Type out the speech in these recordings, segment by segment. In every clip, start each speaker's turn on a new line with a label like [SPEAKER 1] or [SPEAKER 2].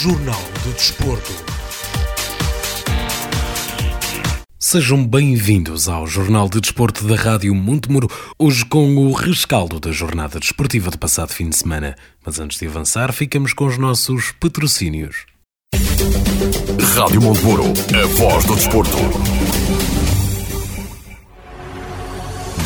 [SPEAKER 1] Jornal do Desporto. Sejam bem-vindos ao Jornal de Desporto da Rádio Montemuro, hoje com o rescaldo da jornada desportiva de passado fim de semana. Mas antes de avançar, ficamos com os nossos patrocínios.
[SPEAKER 2] Rádio Montemuro, a voz do desporto.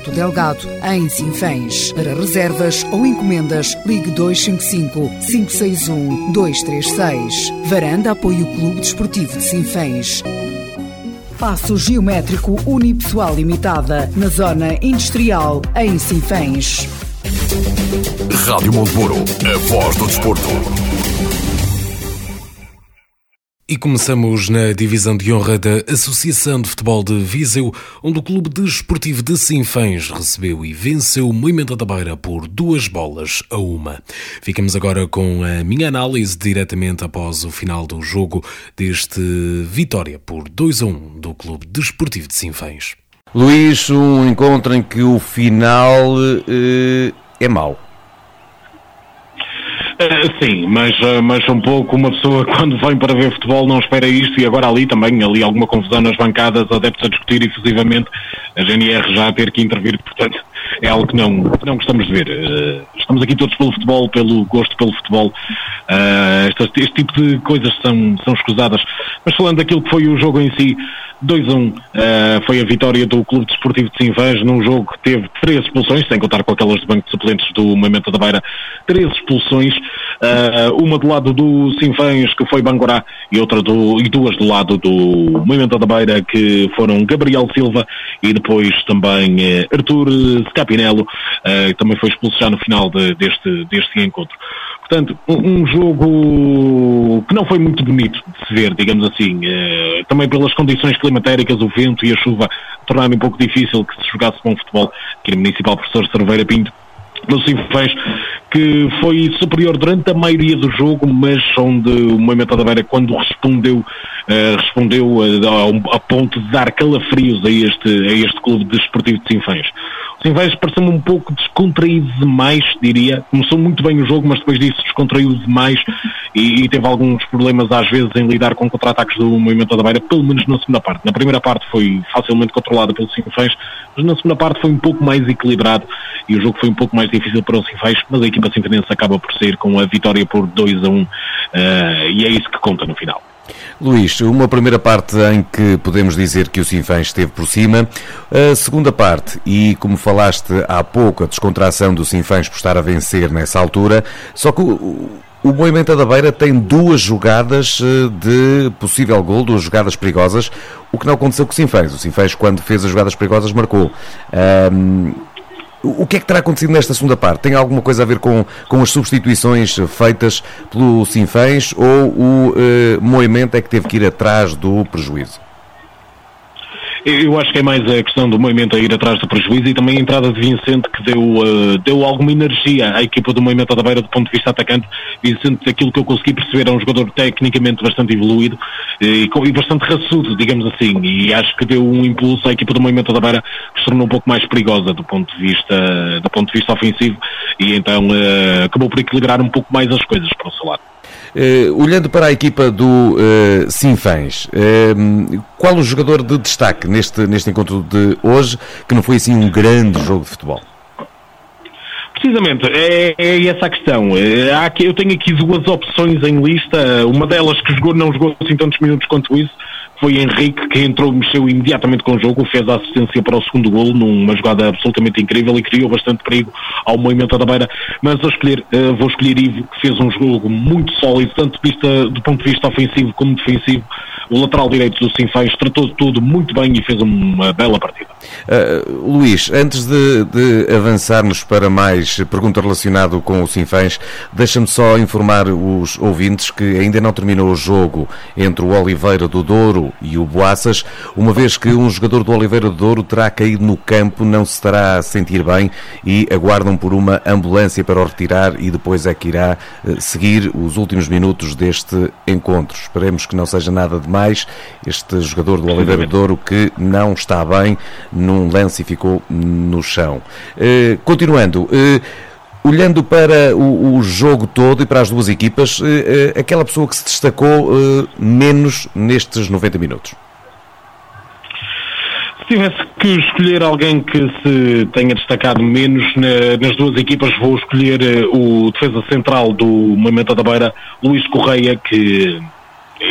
[SPEAKER 3] Delgado, em Sinfãs. Para reservas ou encomendas, ligue 255 561 236. Varanda apoia o Clube Desportivo de Sinfãs. Passo Geométrico Unipessoal Limitada, na Zona Industrial, em Sinfãs.
[SPEAKER 2] Rádio Montemuro, a voz do desporto.
[SPEAKER 1] E começamos na divisão de honra da Associação de Futebol de Viseu, onde o Clube Desportivo de Sinfãs recebeu e venceu o Moimenta da Beira por duas bolas a uma. Ficamos agora com a minha análise diretamente após o final do jogo deste vitória por 2 a 1 do Clube Desportivo de Sinfãs.
[SPEAKER 4] Luís, um encontro em que o final eh, é mau.
[SPEAKER 5] Uh, sim, mas, uh, mas um pouco uma pessoa quando vem para ver futebol não espera isto e agora ali também, ali alguma confusão nas bancadas, adeptos a discutir efusivamente, a GNR já a ter que intervir, portanto é algo que não, que não gostamos de ver. Uh, estamos aqui todos pelo futebol, pelo gosto pelo futebol, este, este, tipo de coisas são, são escusadas, mas falando daquilo que foi o jogo em si, 2 a 1 uh, foi a vitória do Clube Desportivo de Sinfãs num jogo que teve três expulsões, sem contar com aquelas de banco de suplentes do Momento da Beira, três expulsões, uh, uma do lado do Sinfãs que foi Bangorá e outra do, e duas do lado do Momento da Beira que foram Gabriel Silva e depois também uh, Arthur Scapinello, que também foi expulso já no final de, deste, deste encontro. Portanto, um jogo que não foi muito bonito de se ver, digamos assim. Eh, também pelas condições climatéricas, o vento e a chuva tornaram um pouco difícil que se jogasse bom futebol. Aqui no Municipal Professor Cerveira Pinto no Sinfãs, que foi superior durante a maioria do jogo, mas onde o Moimenta da Beira, quando respondeu, uh, respondeu uh, a, a, ponto de dar calafrios a este, a este clube desportivo de Sinfãs. O Sinfãs pareceu-me um pouco descontraído demais, diria. Começou muito bem o jogo, mas depois disso descontraiu demais e, e teve alguns problemas às vezes em lidar com contra-ataques do Movimento da Beira, pelo menos na segunda parte. Na primeira parte foi facilmente controlada pelo Sinfãs, mas na segunda parte foi um pouco mais equilibrado e o jogo foi um pouco mais difícil para o Sinfãs, mas a equipa sinfonense acaba por sair com a vitória por 2 a 1 uh, e é isso que conta no final.
[SPEAKER 4] Luís, uma primeira parte em que podemos dizer que o Sinfãs esteve por cima, a segunda parte, e como falaste há pouco, a descontração do Sinfãs por estar a vencer nessa altura, só que o, o Moimenta da Beira tem duas jogadas eh, de possível gol, duas jogadas perigosas, o que não aconteceu com o Sinfãs. O Sinfãs, quando fez as jogadas perigosas, marcou. Um, O que é que terá acontecido nesta segunda parte? Tem alguma coisa a ver com, com as substituições feitas pelo Sinfãs ou o uh, movimento é que teve que ir atrás do prejuízo?
[SPEAKER 5] Eu acho que é mais a questão do movimento a ir atrás do prejuízo e também a entrada de Vicente que deu, uh, deu alguma energia à equipa do movimento da beira do ponto de vista atacante. Vicente, aquilo que eu consegui perceber, é um jogador tecnicamente bastante evoluído eh, e, e bastante raçudo, digamos assim, e acho que deu um impulso à equipa do movimento da beira que se tornou um pouco mais perigosa do ponto de vista, do ponto de vista ofensivo e então uh, acabou por equilibrar um pouco mais as coisas para o seu lado.
[SPEAKER 4] Uh, olhando para a equipa do uh, Sinfãs, uh, qual o jogador de destaque neste, neste encontro de hoje, que não foi assim um grande jogo de futebol?
[SPEAKER 5] Precisamente, é, é, essa a questão. Aqui, eu tenho aqui duas opções em lista. Uma delas que jogou, não jogou assim tantos minutos quanto isso, foi Henrique que entrou, mexeu imediatamente com o jogo, fez a assistência para o segundo golo numa jogada absolutamente incrível e criou bastante perigo ao movimento da beira. Mas a escolher, uh, vou escolher Ivo, que fez um jogo muito sólido, tanto do ponto de vista ofensivo como defensivo. O lateral direito do Sinfãs tratou de tudo muito bem e fez uma bela partida.
[SPEAKER 4] Uh, Luís, antes de, de, avançarmos para mais pergunta relacionada com o Sinfãs, deixa-me só informar os ouvintes que ainda não terminou o jogo entre o Oliveira do Douro e o Boaças, uma vez que um jogador do Oliveira do Douro terá caído no campo, não se estará a sentir bem e aguardam por uma ambulância para o retirar e depois é que irá uh, seguir os últimos minutos deste encontro. Esperemos que não seja nada demais este jogador do Oliveira do Douro que não está bem num lance e ficou no chão. Uh, continuando, uh, olhando para o, o, jogo todo e para as duas equipas, uh, aquela pessoa que se destacou menos nestes 90 minutos?
[SPEAKER 5] Se tivesse que escolher alguém que se tenha destacado menos na, nas duas equipas, vou escolher o defesa central do Movimento da Beira, Luís Correia, que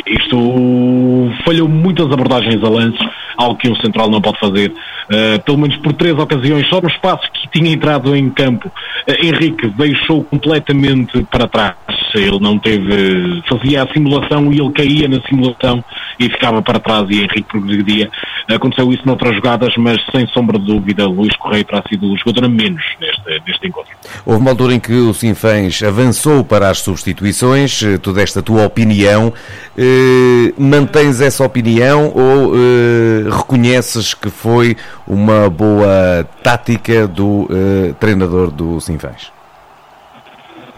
[SPEAKER 5] isto falhou muitas abordagens a lances, algo que um central não pode fazer. Uh, pelo menos por três ocasiões, só no espaço que tinha entrado em campo, uh, Henrique deixou completamente para trás. Ele não teve, fazia a simulação e ele caía na simulação e ficava para trás e Henrique progredia. Aconteceu isso noutras jogadas, mas sem sombra de dúvida, Luís Correia terá sido o jogador a menos neste, neste encontro.
[SPEAKER 4] Houve uma altura em que o Sinfãs avançou para as substituições, eh, tu deste a tua opinião. Eh, mantens essa opinião ou eh, reconheces que foi uma boa tática do eh, treinador do Sinfãs?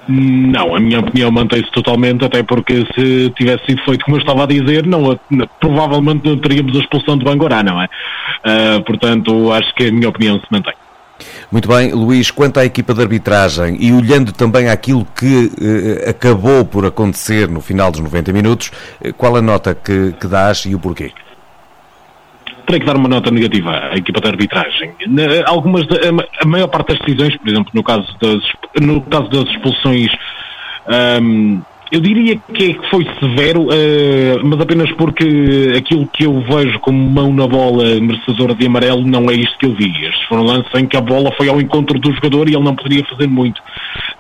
[SPEAKER 5] Não, a minha opinião mantém-se totalmente, até porque se tivesse sido feito como eu estava a dizer, não, provavelmente não teríamos a expulsão de Bangorá, não é? Uh, portanto, acho que a minha opinião se mantém.
[SPEAKER 4] Muito bem, Luís, quanto à equipa de arbitragem e olhando também àquilo que eh, acabou por acontecer no final dos 90 minutos, eh, qual a nota que, que dás e o porquê?
[SPEAKER 5] Terei que dar uma nota negativa à equipa de arbitragem. Algumas, a maior parte das decisões, por exemplo, no caso das, no caso das expulsões, um, eu diria que foi severo, uh, mas apenas porque aquilo que eu vejo como mão na bola merecedora de amarelo não é isto que eu vi. Estes foram lances em que a bola foi ao encontro do jogador e ele não poderia fazer muito.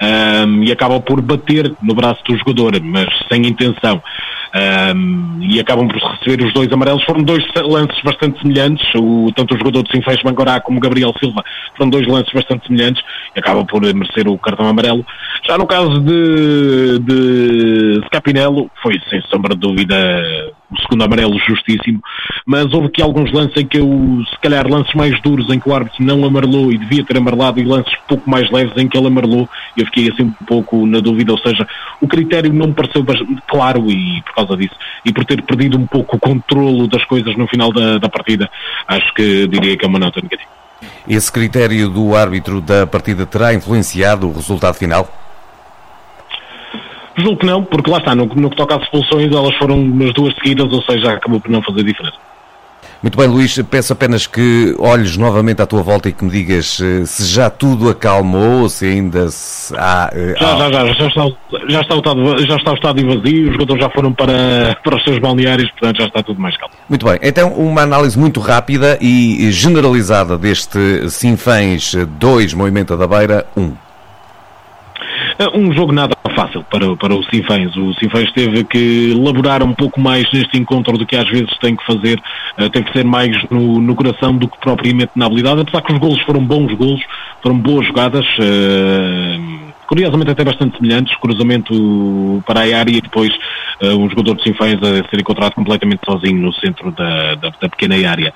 [SPEAKER 5] Um, e acaba por bater no braço do jogador, mas sem intenção um, e acabam por receber os dois amarelos. Foram dois lances bastante semelhantes, o, tanto o jogador de Sinfãs Bangorá como Gabriel Silva foram dois lances bastante semelhantes e acabam por merecer o cartão amarelo. Já no caso de, de Scapinello, foi sem sombra de dúvida segundo amarelo justíssimo, mas houve aqui alguns lances em que eu, se calhar lances mais duros em que o árbitro não amarelou e devia ter amarelado e lances pouco mais leves em que ele amarelou eu fiquei assim um pouco na dúvida, ou seja, o critério não me pareceu claro e por causa disso e por ter perdido um pouco o controlo das coisas no final da, da partida, acho que diria que é uma nota negativa.
[SPEAKER 4] Esse critério do árbitro da partida terá influenciado o resultado final?
[SPEAKER 5] Julgo que não, porque lá está, no, no que toca às expulsões, elas foram nas duas seguidas, ou seja, acabou por não fazer diferença.
[SPEAKER 4] Muito bem, Luís, peço apenas que olhes novamente à tua volta e que me digas eh, se já tudo acalmou, ou se ainda se há...
[SPEAKER 5] Eh, já, já, já, já, está, já, está o estado, já está o estádio vazio, os jogadores já foram para, para os seus balneários, portanto já está tudo mais calmo.
[SPEAKER 4] Muito bem, então uma análise muito rápida e generalizada deste Sinfãs 2, Movimento da Beira 1.
[SPEAKER 5] Um jogo nada fácil para, para o Sinfãs. O Sinfãs teve que elaborar um pouco mais neste encontro do que às vezes tem que fazer, tem que ser mais no, no coração do que propriamente na habilidade, apesar que os golos foram bons golos, foram boas jogadas curiosamente até bastante semelhantes, cruzamento para a área e depois uh, um jogador de Sinfãs a ser encontrado completamente sozinho no centro da, da, da pequena área.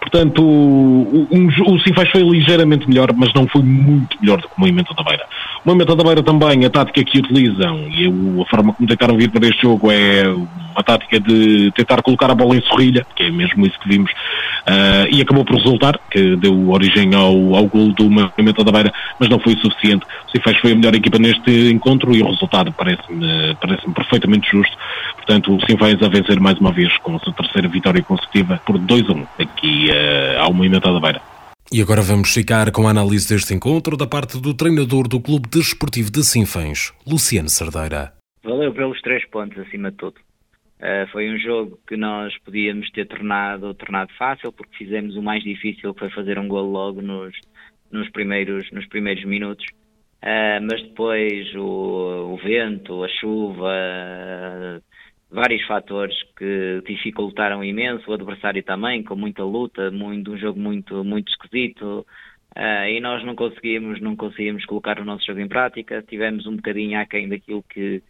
[SPEAKER 5] Portanto, o, um, o Sinfãs foi ligeiramente melhor, mas não foi muito melhor do que o Movimento da Beira. Da Beira também, a tática que utilizam e a forma como tentaram vir para este jogo é uma tática de tentar colocar a bola em sorrilha, que é mesmo isso que vimos, uh, e acabou por resultar, que deu origem ao, ao gol do Movimento da Beira, mas não foi o suficiente. O Sinfãs foi a melhor equipa neste encontro e o resultado parece-me parece perfeitamente justo. Portanto, o Sinfãs a vencer mais uma vez com a sua terceira vitória consecutiva por 2 a 1 aqui uh, ao Movimento da Beira.
[SPEAKER 1] E agora vamos ficar com a análise deste encontro da parte do treinador do Clube Desportivo de Sinfãs, Luciano Cerdeira.
[SPEAKER 6] Valeu pelos três pontos acima de tudo. Uh, foi um jogo que nós podíamos ter tornado, tornado fácil, porque fizemos o mais difícil, que foi fazer um gol logo nos, nos, primeiros, nos primeiros minutos. Uh, mas depois o, o, vento, a chuva, vários fatores que dificultaram imenso, o adversário também, com muita luta, muito, um jogo muito, muito esquisito. e nós não conseguimos, não conseguimos colocar o nosso jogo em prática, tivemos um bocadinho aquém daquilo que,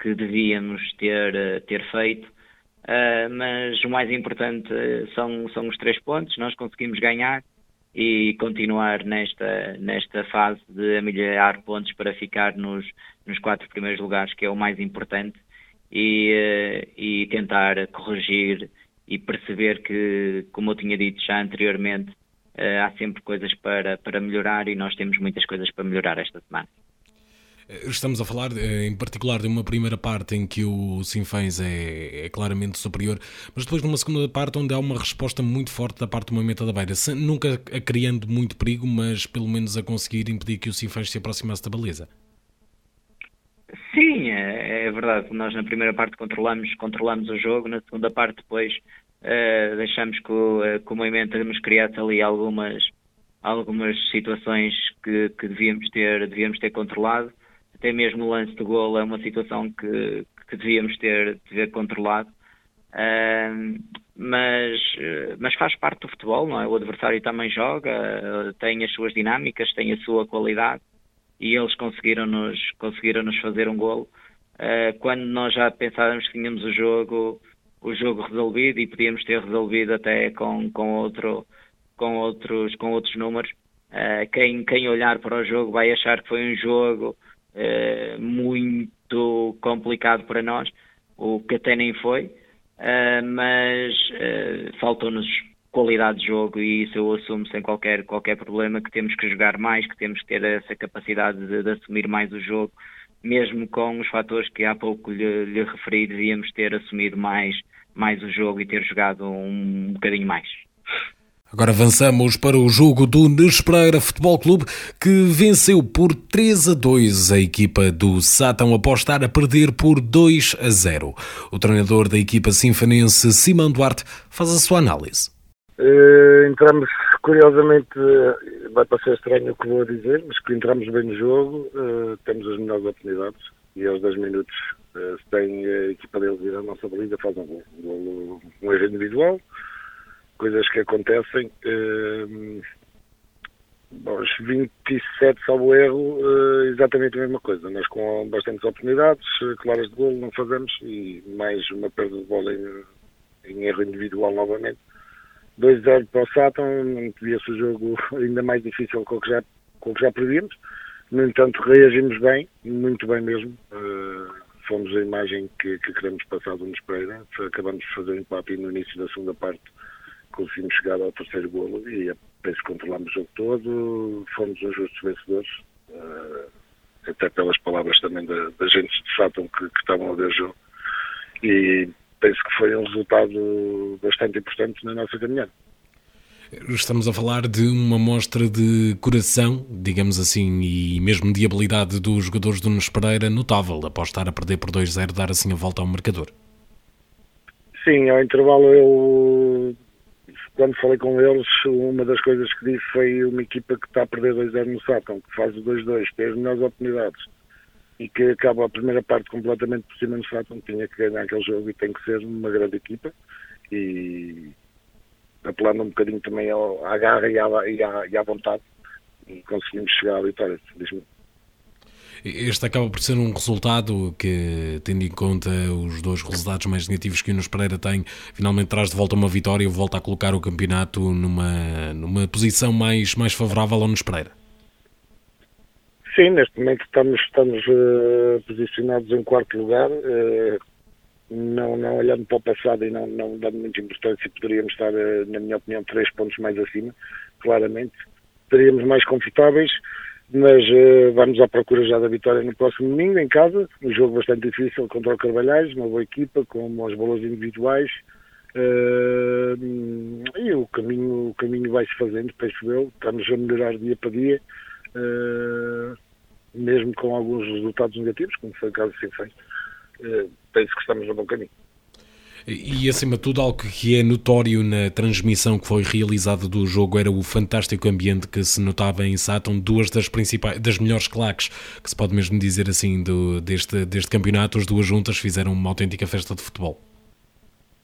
[SPEAKER 6] que devíamos ter, eh, ter feito. Uh, mas o mais importante são, são os três pontos, nós conseguimos ganhar e continuar nesta, nesta fase de amelhar pontos para ficar nos, nos quatro primeiros lugares, que é o mais importante, e, uh, e tentar corrigir e perceber que, como eu tinha dito já anteriormente, uh, há sempre coisas para, para melhorar e nós temos muitas coisas para melhorar esta semana.
[SPEAKER 1] Estamos a falar eh, em particular de uma primeira parte em que o Sinfãs é, é, claramente superior, mas depois numa segunda parte onde há uma resposta muito forte da parte do movimento da beira, nunca a criando muito perigo, mas pelo menos a conseguir impedir que o Sinfãs se aproximasse da baliza.
[SPEAKER 6] Sim, é, é, verdade. Nós na primeira parte controlamos, controlamos o jogo, na segunda parte depois uh, deixamos que o, uh, que o movimento nos criasse ali algumas, algumas situações que, que devíamos, ter, devíamos ter controlado até mesmo o lance de gol é uma situação que, que devíamos ter, ter controlado. Uh, mas, mas faz parte do futebol, não é? O adversário também joga, tem as suas dinâmicas, tem a sua qualidade e eles conseguiram-nos conseguiram -nos fazer um golo. Uh, quando nós já pensávamos que tínhamos o jogo, o jogo resolvido e podíamos ter resolvido até com, com, outro, com, outros, com outros números, uh, quem, quem olhar para o jogo vai achar que foi um jogo uh, muito complicado para nós, o que até nem foi, mas faltou-nos qualidade de jogo e isso eu assumo sem qualquer, qualquer problema que temos que jogar mais, que temos que ter essa capacidade de, de assumir mais o jogo, mesmo com os fatores que há pouco lhe, lhe referi, devíamos ter assumido mais, mais o jogo e ter jogado um bocadinho mais.
[SPEAKER 1] Agora avançamos para o jogo do Nespreira Futebol Clube, que venceu por 3 a 2 a equipa do Sátão após estar a perder por 2 a 0. O treinador da equipa sinfonense, Simão Duarte, faz a sua análise.
[SPEAKER 7] Uh, entramos, curiosamente, eh, vai parecer estranho o que vou dizer, mas que entramos bem no jogo, uh, temos as melhores oportunidades e aos 10 minutos, uh, se tem a equipa deles ir à nossa baliza, faz um gol, um, gol, um erro individual coisas que acontecem. Uh, aos 27, salvo erro, exatamente a mesma coisa. Nós com bastantes oportunidades, eh, claras de golo, não fazemos e mais uma perda de bola em, em erro individual novamente. 2-0 para o Sátão, podia-se o jogo ainda mais difícil com o que já, com o que já prevíamos. No entanto, reagimos bem, muito bem mesmo. Uh, fomos a imagem que, que queremos passar do Pereira. Acabamos de fazer um empate no início da segunda parte conseguimos chegar ao terceiro golo e penso que controlamos o jogo todo, fomos os justos vencedores, uh, até pelas palavras também da, da gente de Sátão que, que estavam a ver o jogo. E penso que foi um resultado bastante importante na nossa caminhada.
[SPEAKER 1] Estamos a falar de uma mostra de coração, digamos assim, e mesmo de habilidade dos jogadores do Nunes Pereira notável, após estar a perder por 2-0, dar assim a volta ao marcador.
[SPEAKER 7] Sim, ao intervalo eu quando falei com eles, uma das coisas que disse foi uma equipa que está a perder 2-0 no Sátão, que faz o 2-2, tem as melhores oportunidades. E que acaba a primeira parte completamente por cima do Sátão, tinha que ganhar aquele jogo e tem que ser uma grande equipa e apelando um bocadinho também ao, à garra e à, e, à, e à vontade e conseguimos chegar à vitória, felizmente.
[SPEAKER 1] Este acaba por ser um resultado que, tendo em conta os dois resultados mais negativos que o Nunes Pereira tem, finalmente traz de volta uma vitória e volta a colocar o campeonato numa, numa posição mais, mais favorável ao Nunes Pereira.
[SPEAKER 7] Sim, neste momento estamos, estamos uh, posicionados em quarto lugar, uh, não, não olhando para o passado e não, não dando muita importância, poderíamos estar, uh, na minha opinião, três pontos mais acima, claramente. Estaríamos mais confortáveis, mas vamos à procura já da vitória no próximo domingo, em casa, um jogo bastante difícil contra o Carvalhais, uma boa equipa, com bons valores individuais, e o caminho, o caminho vai-se fazendo, penso eu, estamos a melhorar dia para dia, mesmo com alguns resultados negativos, como foi o caso de Sinfém, uh, penso que estamos no bom caminho.
[SPEAKER 1] E, acima de tudo, algo que é notório na transmissão que foi realizada do jogo era o fantástico ambiente que se notava em Sátão, duas das principais, das melhores claques, que se pode mesmo dizer assim, do, deste, deste campeonato, as duas juntas fizeram uma autêntica festa de futebol.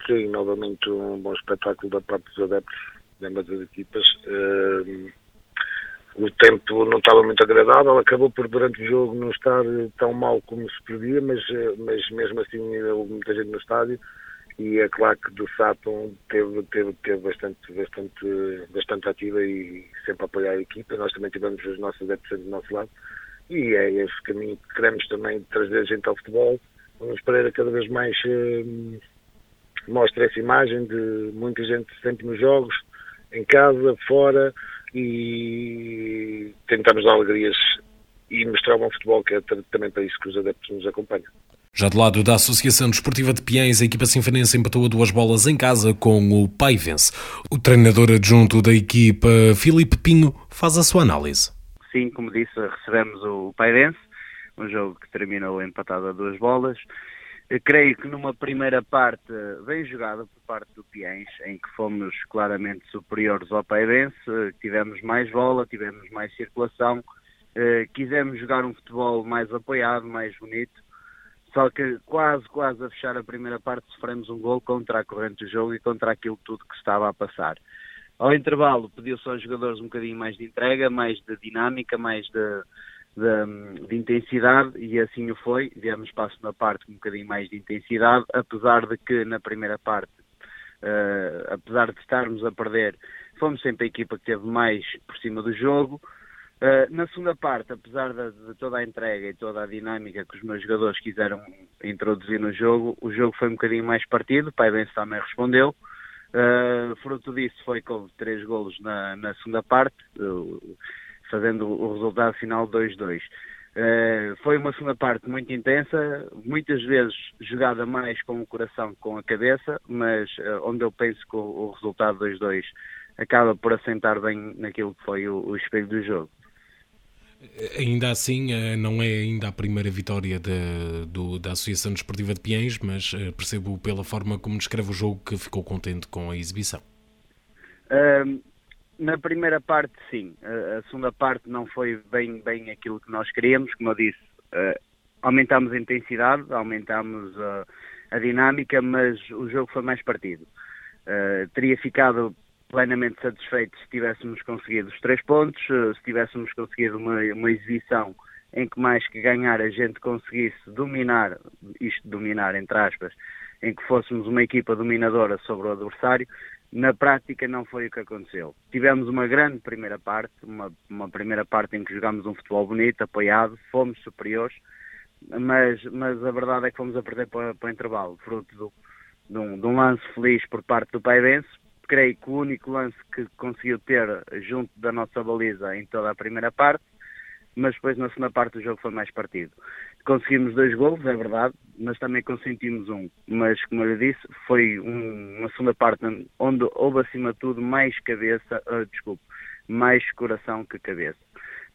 [SPEAKER 7] Sim, novamente um bom espetáculo da parte dos adeptos de ambas as equipas. Uh, o tempo não estava muito agradável, acabou por durante o jogo não estar tão mal como se previa, mas, eh, mas mesmo assim houve muita gente no estádio e é claro que do Saturn teve, teve, teve bastante, bastante, bastante ativa e sempre a apoiar a equipa. Nós também tivemos os nossos adeptos do nosso lado e é esse caminho que queremos também trazer gente ao futebol. Vamos Pereira cada vez mais eh, mostra essa imagem de muita gente sempre nos jogos, em casa, fora, e tentamos dar alegrias e mostrar um bom futebol, que é também para isso que os adeptos nos acompanham.
[SPEAKER 1] Já do lado da Associação Desportiva de Piens, a equipa sinfanense empatou a duas bolas em casa com o Paivense. O treinador adjunto da equipa, Filipe Pinho, faz a sua análise.
[SPEAKER 8] Sim, como disse, recebemos o Paivense, um jogo que terminou empatado a duas bolas. Creio que numa primeira parte bem jogada por parte do Piens, em que fomos claramente superiores ao Pairense, tivemos mais bola, tivemos mais circulação, eh, quisemos jogar um futebol mais apoiado, mais bonito, só que quase, quase a fechar a primeira parte sofremos um gol contra a corrente do jogo e contra aquilo tudo que estava a passar. Ao intervalo pediu-se aos jogadores um bocadinho mais de entrega, mais de dinâmica, mais de de, de, intensidade e assim o foi. Demos passo na parte com um bocadinho mais de intensidade, apesar de que na primeira parte, uh, apesar de estarmos a perder, fomos sempre a equipa que teve mais por cima do jogo. Uh, na segunda parte, apesar de, de, toda a entrega e toda a dinâmica que os meus jogadores quiseram introduzir no jogo, o jogo foi um bocadinho mais partido, o Pai Benz também respondeu. Uh, fruto disso foi que houve três golos na, na segunda parte. Uh, fazendo o resultado final 2-2. Uh, eh, foi uma segunda parte muito intensa, muitas vezes jogada mais com o coração que com a cabeça, mas uh, onde eu penso que o, o resultado 2-2 acaba por assentar bem naquilo que foi o, o espelho do jogo.
[SPEAKER 1] Ainda assim, eh, não é ainda a primeira vitória de, do, da Associação Desportiva de Piens, mas percebo pela forma como descreve o jogo que ficou contente com a exibição.
[SPEAKER 8] Na primeira parte, sim. A, segunda parte não foi bem, bem aquilo que nós queríamos. Como eu disse, uh, aumentámos a intensidade, aumentámos a, a, dinâmica, mas o jogo foi mais partido. Uh, teria ficado plenamente satisfeito se tivéssemos conseguido os três pontos, uh, se tivéssemos conseguido uma, uma exibição em que mais que ganhar a gente conseguisse dominar, isto dominar entre aspas, em que fôssemos uma equipa dominadora sobre o adversário, na prática não foi o que aconteceu. Tivemos uma grande primeira parte, uma, uma primeira parte em que jogámos um futebol bonito, apoiado, fomos superiores, mas, mas a verdade é que fomos a perder para, para o intervalo, fruto do, de, um, de um lance feliz por parte do Paivense. Creio que o único lance que conseguiu ter junto da nossa baliza em toda a primeira parte, mas depois na segunda parte o jogo foi mais partido. Conseguimos dois gols, é verdade, mas também consentimos um. Mas, como eu disse, foi um, uma segunda parte onde houve, acima de tudo, mais cabeça, uh, desculpe, mais coração que cabeça.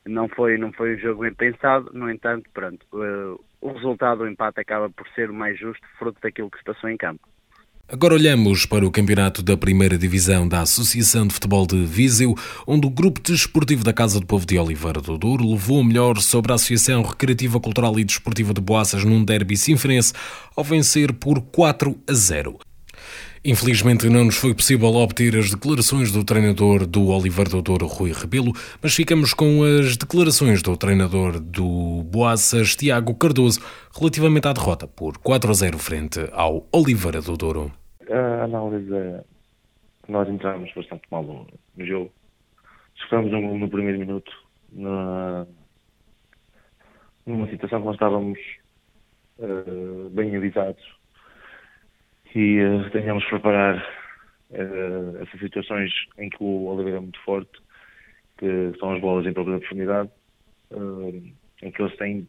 [SPEAKER 8] Não foi, não foi um jogo bem pensado, no entanto, pronto, uh, o resultado do empate acaba por ser o mais justo, fruto daquilo que se passou em campo.
[SPEAKER 1] Agora olhamos para o campeonato da primeira divisão da Associação de Futebol de Viseu, onde o grupo desportivo da Casa do Povo de Oliveira do Douro levou o melhor sobre a Associação Recreativa Cultural e Desportiva de Boaças num derby sinfrense, ao vencer por 4 a 0. Infelizmente não nos foi possível obter as declarações do treinador do Oliver do Douro, Rui Rebelo, mas ficamos com as declarações do treinador do Boaças, Tiago Cardoso, relativamente à derrota por 4 a 0 frente ao Oliveira do Douro
[SPEAKER 9] a análise nós entramos bastante mal no, jogo. Sofremos um no primeiro minuto na, numa situação que nós estávamos uh, bem avisados e uh, tínhamos que preparar uh, essas situações em que o Oliveira é muito forte, que são as bolas em própria profundidade, uh, em que eles têm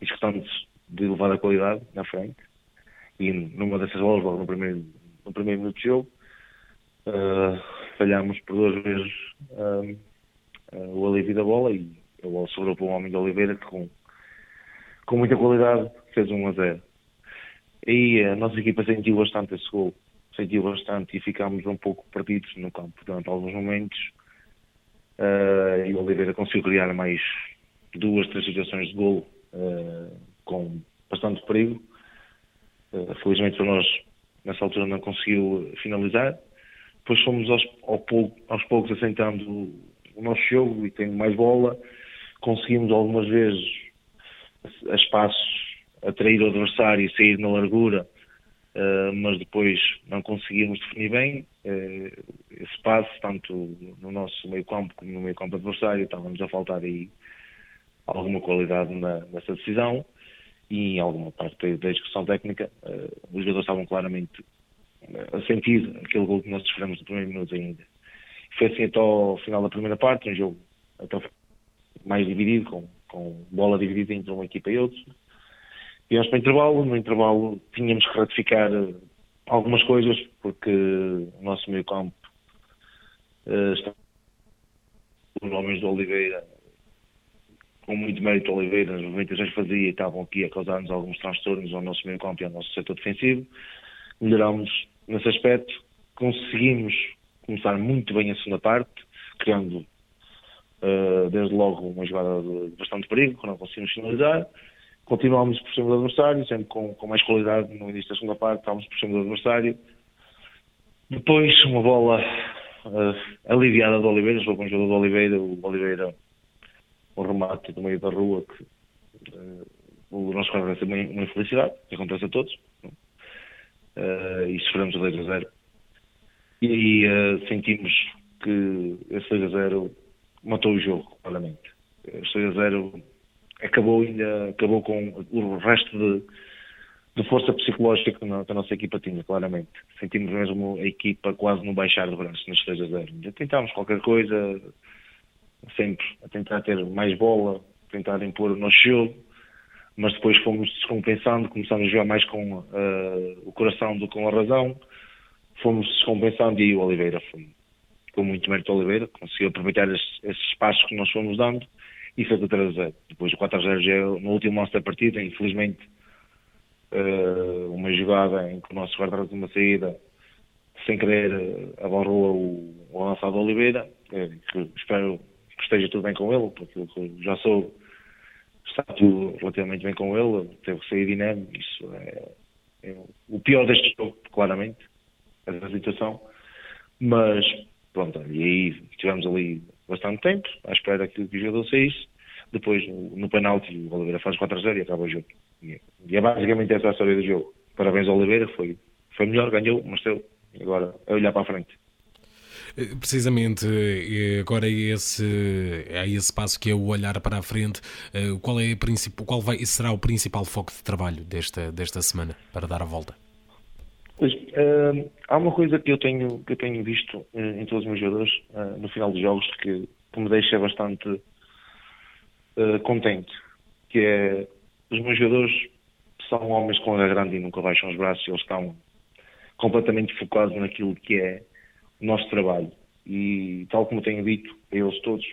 [SPEAKER 9] executantes de elevada qualidade na frente e numa dessas bolas, logo no primeiro no primeiro minuto de jogo. Uh, falhámos por duas vezes uh, uh, o alívio da bola e a bola sobrou para o homem de Oliveira que com, com muita qualidade fez 1 a 0. E a nossa equipa sentiu bastante esse gol, sentiu bastante e ficámos um pouco perdidos no campo durante alguns momentos. e o Oliveira conseguiu criar mais duas, três situações de gol com bastante perigo. felizmente para nós nessa altura não conseguiu finalizar. Depois fomos aos, ao pouco, aos poucos assentando o nosso jogo e tendo mais bola. Conseguimos algumas vezes a espaços atrair o adversário e sair na largura, uh, mas depois não conseguimos definir bem uh, esse passo, tanto no nosso meio campo como no meio campo adversário. Estávamos a faltar aí alguma qualidade na, nessa decisão e em alguma parte da execução técnica, uh, os jogadores estavam claramente uh, a sentir aquele gol que nós sofremos no primeiro minuto ainda. Foi assim até ao final da primeira parte, um jogo até mais dividido, com, com bola dividida entre uma equipa e outra. Viemos para o intervalo, no intervalo tínhamos que ratificar uh, algumas coisas, porque o nosso meio campo uh, está os homens do Oliveira com muito mérito Oliveira, nas movimentações fazia, estavam aqui a causar-nos alguns transtornos ao nosso meio campo e ao nosso setor defensivo. Melhorámos nesse aspecto, conseguimos começar muito bem a segunda parte, criando uh, desde logo uma jogada de bastante perigo, que não conseguimos finalizar. Continuámos por cima do adversário, sempre com, com mais qualidade no início da segunda parte, estávamos por cima do adversário. Depois, uma bola uh, aliviada do Oliveira, foi com o jogo do Oliveira, o Oliveira um remate do meio da rua que uh, o nosso guarda vai uma, uma infelicidade, que acontece a todos. Uh, e sofremos 2 a 0. E aí uh, sentimos que esse 2 a 0 matou o jogo, claramente. Esse 2 a 0 acabou ainda acabou com o resto de, de força psicológica que, a nossa equipa tinha, claramente. Sentimos mesmo a equipa quase no baixar do braço neste 2 a 0. Tentámos qualquer coisa, sempre a tentar ter mais bola, tentar impor o nosso jogo, mas depois fomos descompensando, começamos a jogar mais com uh, o coração do que com a razão, fomos descompensando e o Oliveira foi com muito mérito o Oliveira, conseguiu aproveitar esses, espaços que nós fomos dando e fez o 3 a 0. Depois o 4 a 0 já é no último lance da partida, infelizmente uh, uma jogada em que o nosso guarda-redes uma saída sem querer abarrou o, o lançado Oliveira, que espero que esteja tudo bem com ele, porque já sou está tudo relativamente bem com ele, teve que sair dinâmico, isso é, é, o pior deste jogo, claramente, essa situação, mas pronto, e aí tivemos ali bastante tempo, à espera que, o jogador saísse, depois no, penalti o Oliveira faz 4 a 0 e acaba o jogo. E, e é basicamente essa a história do jogo. Parabéns ao Oliveira, foi, foi melhor, ganhou, mas teu, agora é olhar para a frente.
[SPEAKER 1] Precisamente, agora é esse, é esse passo que é o olhar para a frente. Eh, qual, é qual vai, será o principal foco de trabalho desta, desta semana para dar a volta?
[SPEAKER 9] Pois, uh, há uma coisa que eu tenho, que eu tenho visto em todos os meus jogadores no final dos jogos que, que me deixa bastante contente, que é os meus jogadores são homens com a grande e nunca baixam os braços, eles estão completamente focados naquilo que é nosso trabalho. E, tal como tenho dito a eles todos,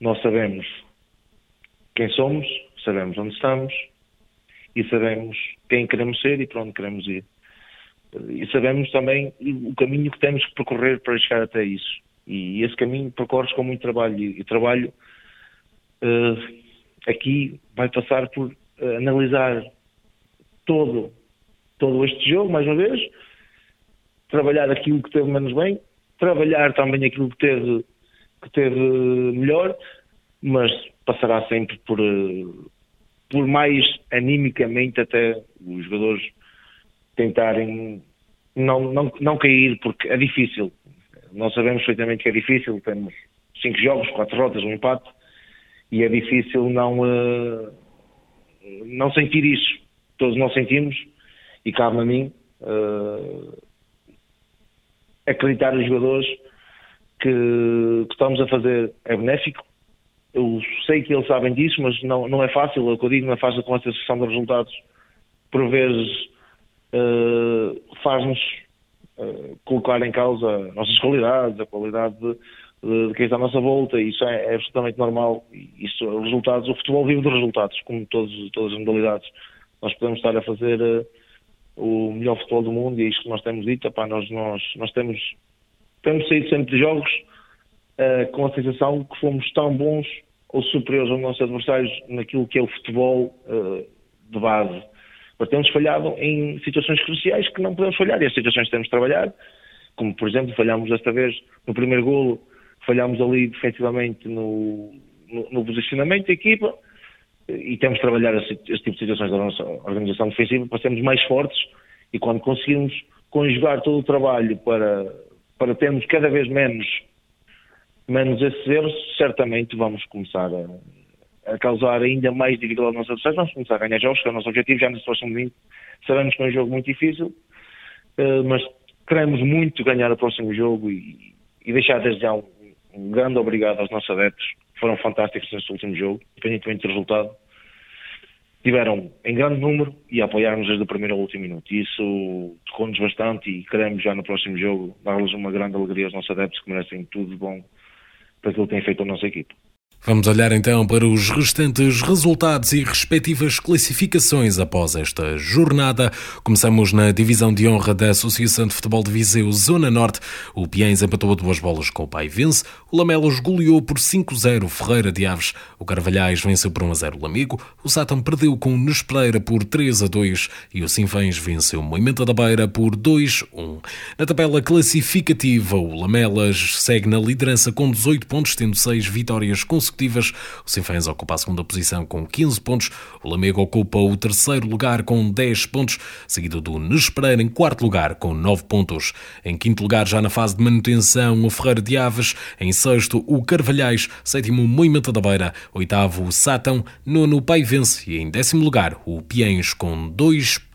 [SPEAKER 9] nós sabemos quem somos, sabemos onde estamos e sabemos quem queremos ser e para onde queremos ir. e sabemos também o caminho que temos que percorrer para chegar até isso. E esse caminho percorre com muito trabalho. E, trabalho uh, aqui vai passar por uh, analisar todo, todo este jogo, mais uma vez, trabalhar aquilo que teve menos bem, trabalhar também aquilo que teve, que teve melhor, mas passará sempre por, uh, por mais animicamente até os jogadores tentarem não, não, não cair, porque é difícil. Nós sabemos perfeitamente que é difícil, temos cinco jogos, quatro rotas, um empate, e é difícil não, uh, não sentir isso. Todos nós sentimos, e cabe a mim uh, acreditar nos jogadores que, que estamos a fazer é benéfico. Eu sei que eles sabem disso, mas não, não é fácil, é o que eu digo, não é fácil com essa sessão de resultados. Por vezes uh, faz-nos uh, colocar em causa nossas qualidades, a qualidade de, de, de quem está à nossa volta, isso é, é absolutamente normal. Isso, os resultados, o futebol vive dos resultados, como todos, todas as modalidades. Nós podemos estar a fazer uh, o melhor futebol do mundo, e é isto que nós temos dito, epá, nós, nós, nós temos, temos saído sempre de jogos com a sensação que fomos tão bons ou superiores aos nossos adversários naquilo que é o futebol de base. Mas temos falhado em situações cruciais que não podemos falhar e as situações temos de trabalhar, como por exemplo falhámos desta vez no primeiro golo, falhámos ali defensivamente no, no, no posicionamento da equipa e temos de trabalhar esse, tipo de situações da nossa organização defensiva para sermos mais fortes e quando conseguirmos conjugar todo o trabalho para, para termos cada vez menos menos esses erros, certamente vamos começar a, a causar ainda mais dificuldade aos nossos adversários, vamos começar a ganhar jogos, que é o nosso objetivo, já nesse próximo domingo. Sabemos que é um jogo muito difícil, eh, mas queremos muito ganhar o próximo jogo e, e deixar desde já um, um, grande obrigado aos nossos adeptos, foram fantásticos neste último jogo, independentemente do resultado. Tiveram em grande número e apoiaram-nos desde o primeiro ao último minuto. E isso tocou-nos bastante e queremos já no próximo jogo dar-lhes uma grande alegria aos nossos adeptos que merecem tudo de bom para aquilo que tem feito a nossa equipe.
[SPEAKER 1] Vamos olhar então para os restantes resultados e respectivas classificações após esta jornada. Começamos na divisão de honra da Associação de Futebol de Viseu, Zona Norte. O Piens empatou a duas bolas com o Pai Vence. O Lamelos goleou por 5-0 Ferreira de Aves. O Carvalhais venceu por 1-0 o Lamigo. O Sátão perdeu com o Nespereira por 3-2 e o Sinfãs venceu o Moimenta da Beira por 2-1. Na tabela classificativa, o Lamelas segue na liderança com 18 pontos, tendo 6 vitórias consecutivas consecutivas. O Sinfãs ocupa a segunda posição com 15 pontos. O Lamego ocupa o terceiro lugar com 10 pontos, seguido do Nespereira em quarto lugar com 9 pontos. Em quinto lugar, já na fase de manutenção, o Ferreira de Aves. Em sexto, o Carvalhais. Sétimo, o Moimenta da Beira. Oitavo, o Sátão. Nono, o Paivense. E em décimo lugar, o Piens com 2 pontos.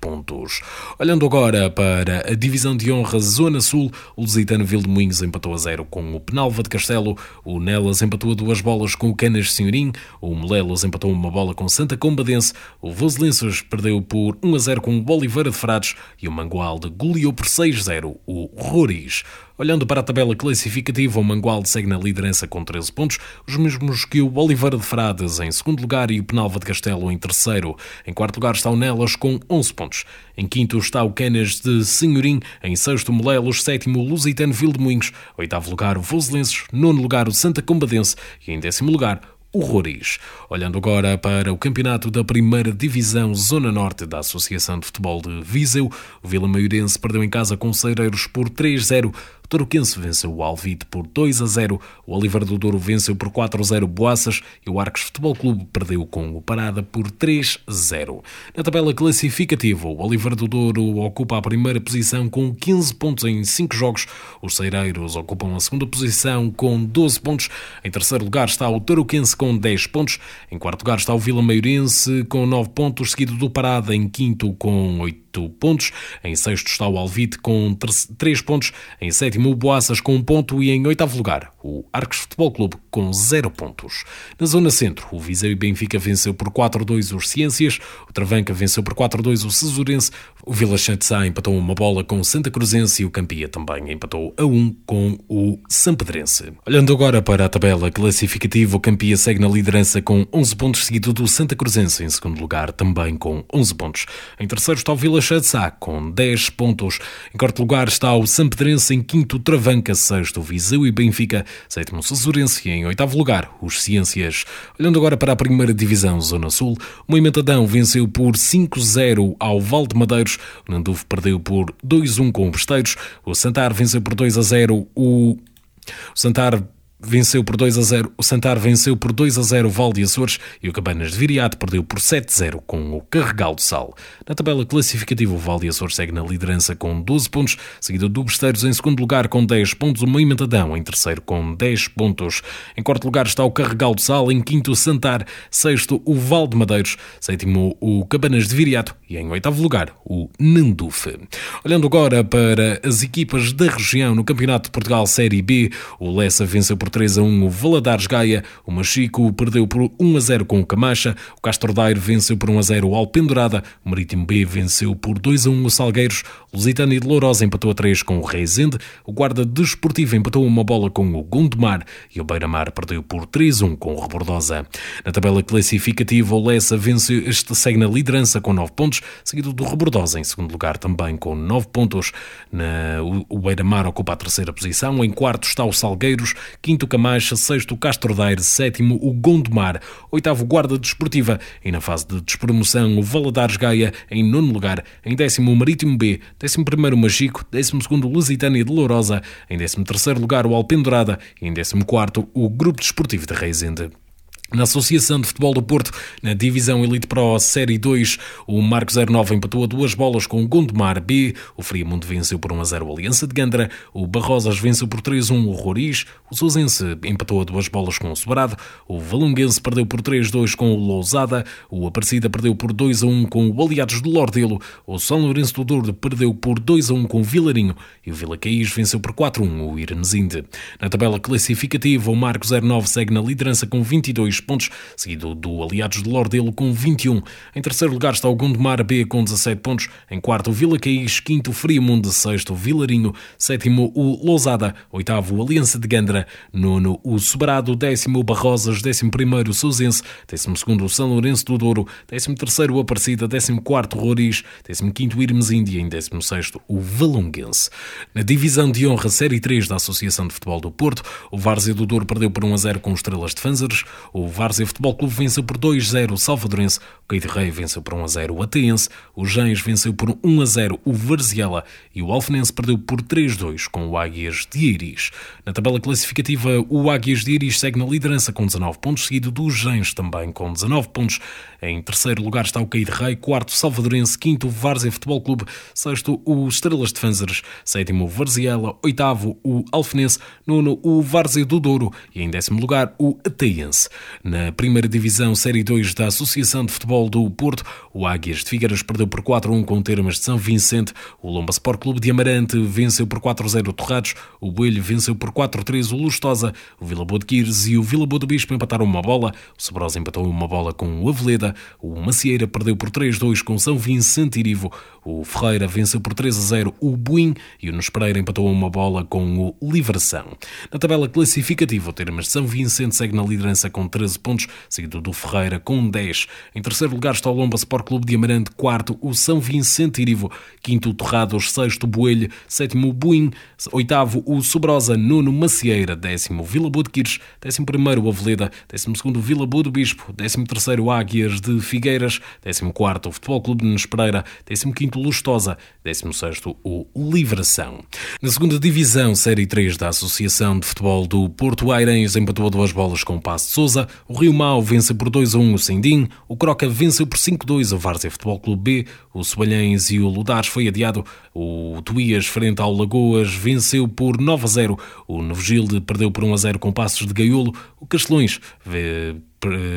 [SPEAKER 1] Olhando agora para a divisão de honra Zona Sul, o Lusitano Vildemunhos empatou a zero com o Penalva de Castelo, o Nelas empatou a duas bolas com o Canas Senhorim, o Molelos empatou uma bola com Santa Combadense, o Voselenses perdeu por 1 a 0 com o Boliveira de Frades e o Mangualde goleou por 6-0 o Roriz. Olhando para a tabela classificativa, o Mangualde segue na liderança com 13 pontos, os mesmos que o Oliveira de Frades em segundo lugar e o Penalva de Castelo em terceiro. Em quarto lugar está o Nelas com 11 pontos. Em quinto está o Canas de Senhorim, em sexto Molelos, sétimo Lusitano Vildemunhos, oitavo lugar o Voselenses, nono lugar o Santa Combadense e em décimo lugar o Roriz. Olhando agora para o campeonato da primeira divisão Zona Norte da Associação de Futebol de Viseu, o Vila Maiorense perdeu em casa com Cereiros por 3-0. Tarouquense venceu o Alvite por 2 a 0, o Oliveira do Douro venceu por 4 a 0 Boaças e o Arcos Futebol Clube perdeu com o Parada por 3 a 0. Na tabela classificativa, o Oliveira do Douro ocupa a primeira posição com 15 pontos em 5 jogos, os Ceireiros ocupam a segunda posição com 12 pontos, em terceiro lugar está o Tarouquense com 10 pontos, em quarto lugar está o Vila Maiorense com 9 pontos, seguido do Parada em quinto com 8 pontos. Em sexto está o Alvite com 3 pontos. Em sétimo, o Boaças com 1 um ponto. E em oitavo lugar, o Arcos Futebol Clube com 0 pontos. Na zona centro, o Viseu e Benfica venceu por 4-2 os Ciências. O Travanca venceu por 4-2 o Cesurense. O Vila Sá empatou uma bola com o Santa Cruzense e o Campia também empatou a 1 com o Sampedrense. Olhando agora para a tabela classificativa, o Campia segue na liderança com 11 pontos, seguido do Santa Cruzense em segundo lugar, também com 11 pontos. Em terceiro está o Vila Sá com 10 pontos. Em quarto lugar está o Sampedrense, em quinto Travanca, sexto Viseu e Benfica, sétimo Sassurense e em oitavo lugar os Ciências. Olhando agora para a primeira divisão Zona Sul, o Moimentadão venceu por 5-0 ao Val de Madeiros, o Nandufo perdeu por 2-1 com o Besteiros, o Santar venceu por 2-0 o... O Santar venceu por 2 a 0, o Santar venceu por 2 a 0 o Val de Açores e o Cabanas de Viriato perdeu por 7 a 0 com o Carregal do Sal. Na tabela classificativa, o Val de Açores segue na liderança com 12 pontos, seguido do Besteiros em segundo lugar com 10 pontos, o Moimentadão em terceiro com 10 pontos. Em quarto lugar está o Carregal do Sal, em quinto o Santar, sexto o Val de Madeiros, sétimo o Cabanas de Viriato e em oitavo lugar o Nandufe. Olhando agora para as equipas da região no Campeonato de Portugal Série B, o Lessa venceu por 3 a 1 o Valadares Gaia, o Machico perdeu por 1 a 0 com o Camacha, o Castro Daire venceu por 1 a 0 o Alpendurada, o Marítimo B venceu por 2 a 1 o Salgueiros, o Lusitânia de Lourosa empatou a 3 com o Reisende, o Guarda Desportivo empatou uma bola com o Gondomar. E o Beira-Mar perdeu por 3 a 1 com o Rebordosa. Na tabela classificativa, o Lessa venceu, este segue na liderança com 9 pontos, seguido do Rebordosa em segundo lugar também com 9 pontos. Na, o, o Beira-Mar ocupa a terceira posição, em quarto está o Salgueiros, quinto quinto Camacha, sexto Castro Daire, sétimo o Gondomar, oitavo Guarda Desportiva e na fase de despromoção o Valadares Gaia em nono lugar, em décimo o Marítimo B, décimo primeiro o Machico, décimo segundo o Lusitânia de Lourosa, em décimo terceiro lugar o Alpendurada e em décimo quarto o Grupo Desportivo de Reisende. Na Associação de Futebol do Porto, na Divisão Elite Pro Série 2, o Marco 09 empatou a duas bolas com o Gondomar B, o Friamundo venceu por 1 a 0 a Aliança de Gandra, o Barrosas venceu por 3 a 1 o Roriz, o Sousense empatou a duas bolas com o Sobrado, o Valonguense perdeu por 3 a 2 com o Lousada, o Aparecida perdeu por 2 a 1 com o Aliados de Lordelo, o São Lourenço do Douro perdeu por 2 a 1 com o Vilarinho. E o Vila Caís venceu por 4 a 1 o Irmesinde. Na tabela classificativa, o Marco 09 segue na liderança com 22 pontos, seguido do Aliados de Lordelo com 21. Em terceiro lugar está o Gondomar B com 17 pontos. Em quarto, Vila Caís. Quinto, Friamundo. Sexto, Vilarinho. Sétimo, o Lousada. Oitavo, Aliança de Gandra. Nono, o Sobrado. Décimo, Barrosas. Décimo primeiro, Sousense. Décimo segundo, São Lourenço do Douro. Décimo terceiro, Aparecida. Décimo quarto, Roriz. Décimo quinto, Irmes Índia. Em décimo sexto, o Valonguense. Na divisão de honra Série 3 da Associação de Futebol do Porto, o Várzea do Douro perdeu por 1 a 0 com Estrelas de Fanzers. O Várzea Futebol Clube venceu por 2-0 o Salvadorense, o Caide Rei venceu por 1-0 o Ateense, o Gens venceu por 1-0 o Varziela e o Alfenense perdeu por 3-2 com o Águias de Iris. Na tabela classificativa, o Águias de Iris segue na liderança com 19 pontos, seguido do Gens também com 19 pontos. Em terceiro lugar está o Caide Rei, quarto Salvadorense, quinto Várzea Futebol Clube, sexto o Estrelas de sétimo o Varziela, oitavo o Alfenense, nono o Várzea do Douro e em décimo lugar o Ateense. Na primeira divisão Série 2 da Associação de Futebol do Porto, o Águias de Figueiras perdeu por 4-1 com Termas de São Vicente, o Lomba Sport Clube de Amarante venceu por 4-0 o Torrados, o Boelho venceu por 4-3 o Lustosa, o Vila Boa de Quires e o Vila Boa do Bispo empataram uma bola, o Sobrosa empatou uma bola com o Aveleda, o Macieira perdeu por 3-2 com São Vicente Irivo, o Ferreira venceu por 3-0 o Buim e o Pereira empatou uma bola com o Livração. Na tabela classificativa, o Termas de São Vicente segue na liderança com 13 pontos, seguido do Ferreira com 10. Em terceiro lugar está o Lomba Sport Clube de Amarante, quarto o São Vicente Irivo, quinto o Torrados, sexto o Boelho, sétimo o Buim, oitavo o Sobrosa, nono Macieira, décimo Vila Boa de Quires, décimo primeiro o Aveleda, décimo segundo Vila Boa do Bispo, décimo terceiro Águias de Figueiras, décimo quarto o Futebol Clube de Nespereira, décimo quinto Lustosa, décimo sexto o Livração. Na segunda divisão, Série 3 da Associação de Futebol do Porto Airens empatou duas bolas com o Passo de Souza, o Rio Mau vence por 2 a 1 o Sendim, o Croca venceu por 5-2 o Várzea Futebol Clube B, o Sobalhães e o Ludares foi adiado, o Tuías frente ao Lagoas venceu por 9 a 0, o Novo Gilde perdeu por 1 a 0 com Passos de Gaiolo, o Castelões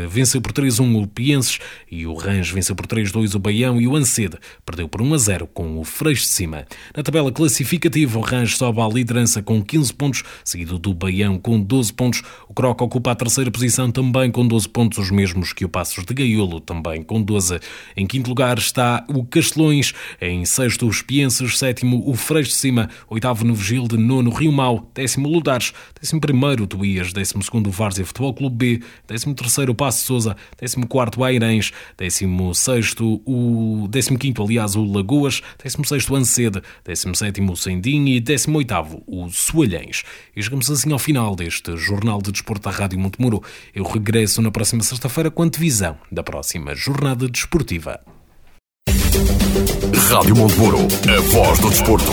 [SPEAKER 1] venceu por 3-1 o Pienses e o Rãs venceu por 3-2 o Baião e o Ancede perdeu por 1-0 com o Freixo de Cima. Na tabela classificativa, o Rãs sobe à liderança com 15 pontos, seguido do Baião com 12 pontos. O Croc ocupa a terceira posição também com 12 pontos, os mesmos que o Passos de Gaiolo, também com 12. Em quinto lugar está o Castelões, em sexto os Pienses, sétimo o Freixo de Cima, oitavo no Vigil de nono Rio Mau, décimo Ludares, décimo primeiro o Tuías, décimo segundo o Várzea Futebol Clube B, décimo terceiro 13º o Passo Sousa, 14º Airens, 16º o 15º aliás o Lagoas, 16º Ancede, 17º o Sendim e 18º o Soalhães. E chegamos assim ao final deste Jornal de Desporto da Rádio Montemuro. Eu regresso na próxima sexta-feira com a divisão da próxima jornada desportiva.
[SPEAKER 2] Rádio Montemuro, a voz do desporto.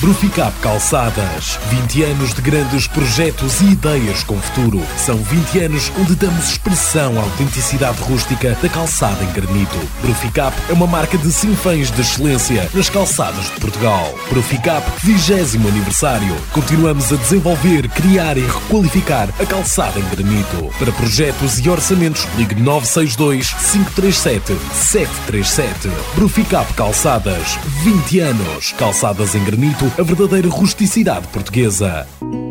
[SPEAKER 1] Bruficap Calçadas. 20 anos de grandes projetos e ideias com futuro. São 20 anos onde damos expressão à autenticidade rústica da calçada em granito. Bruficap é uma marca de sinfãs de excelência nas calçadas de Portugal. Bruficap 20 aniversário. Continuamos a desenvolver, criar e requalificar a calçada em granito. Para projetos e orçamentos, ligue 962 537 737. Bruficap Calçadas. 20 anos. Calçadas em granito a verdadeira rusticidade portuguesa.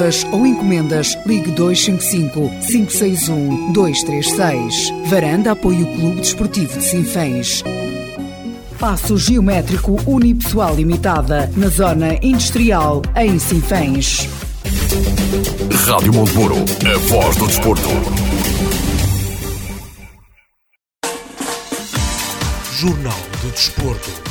[SPEAKER 3] reservas ou encomendas, ligue 255 561 236. Varanda apoia o Clube Desportivo de Sinfãs. Passo Geométrico Unipessoal Limitada, na Zona Industrial, em Sinfãs.
[SPEAKER 2] Rádio Montemuro, a voz do desporto.
[SPEAKER 1] Jornal do Desporto.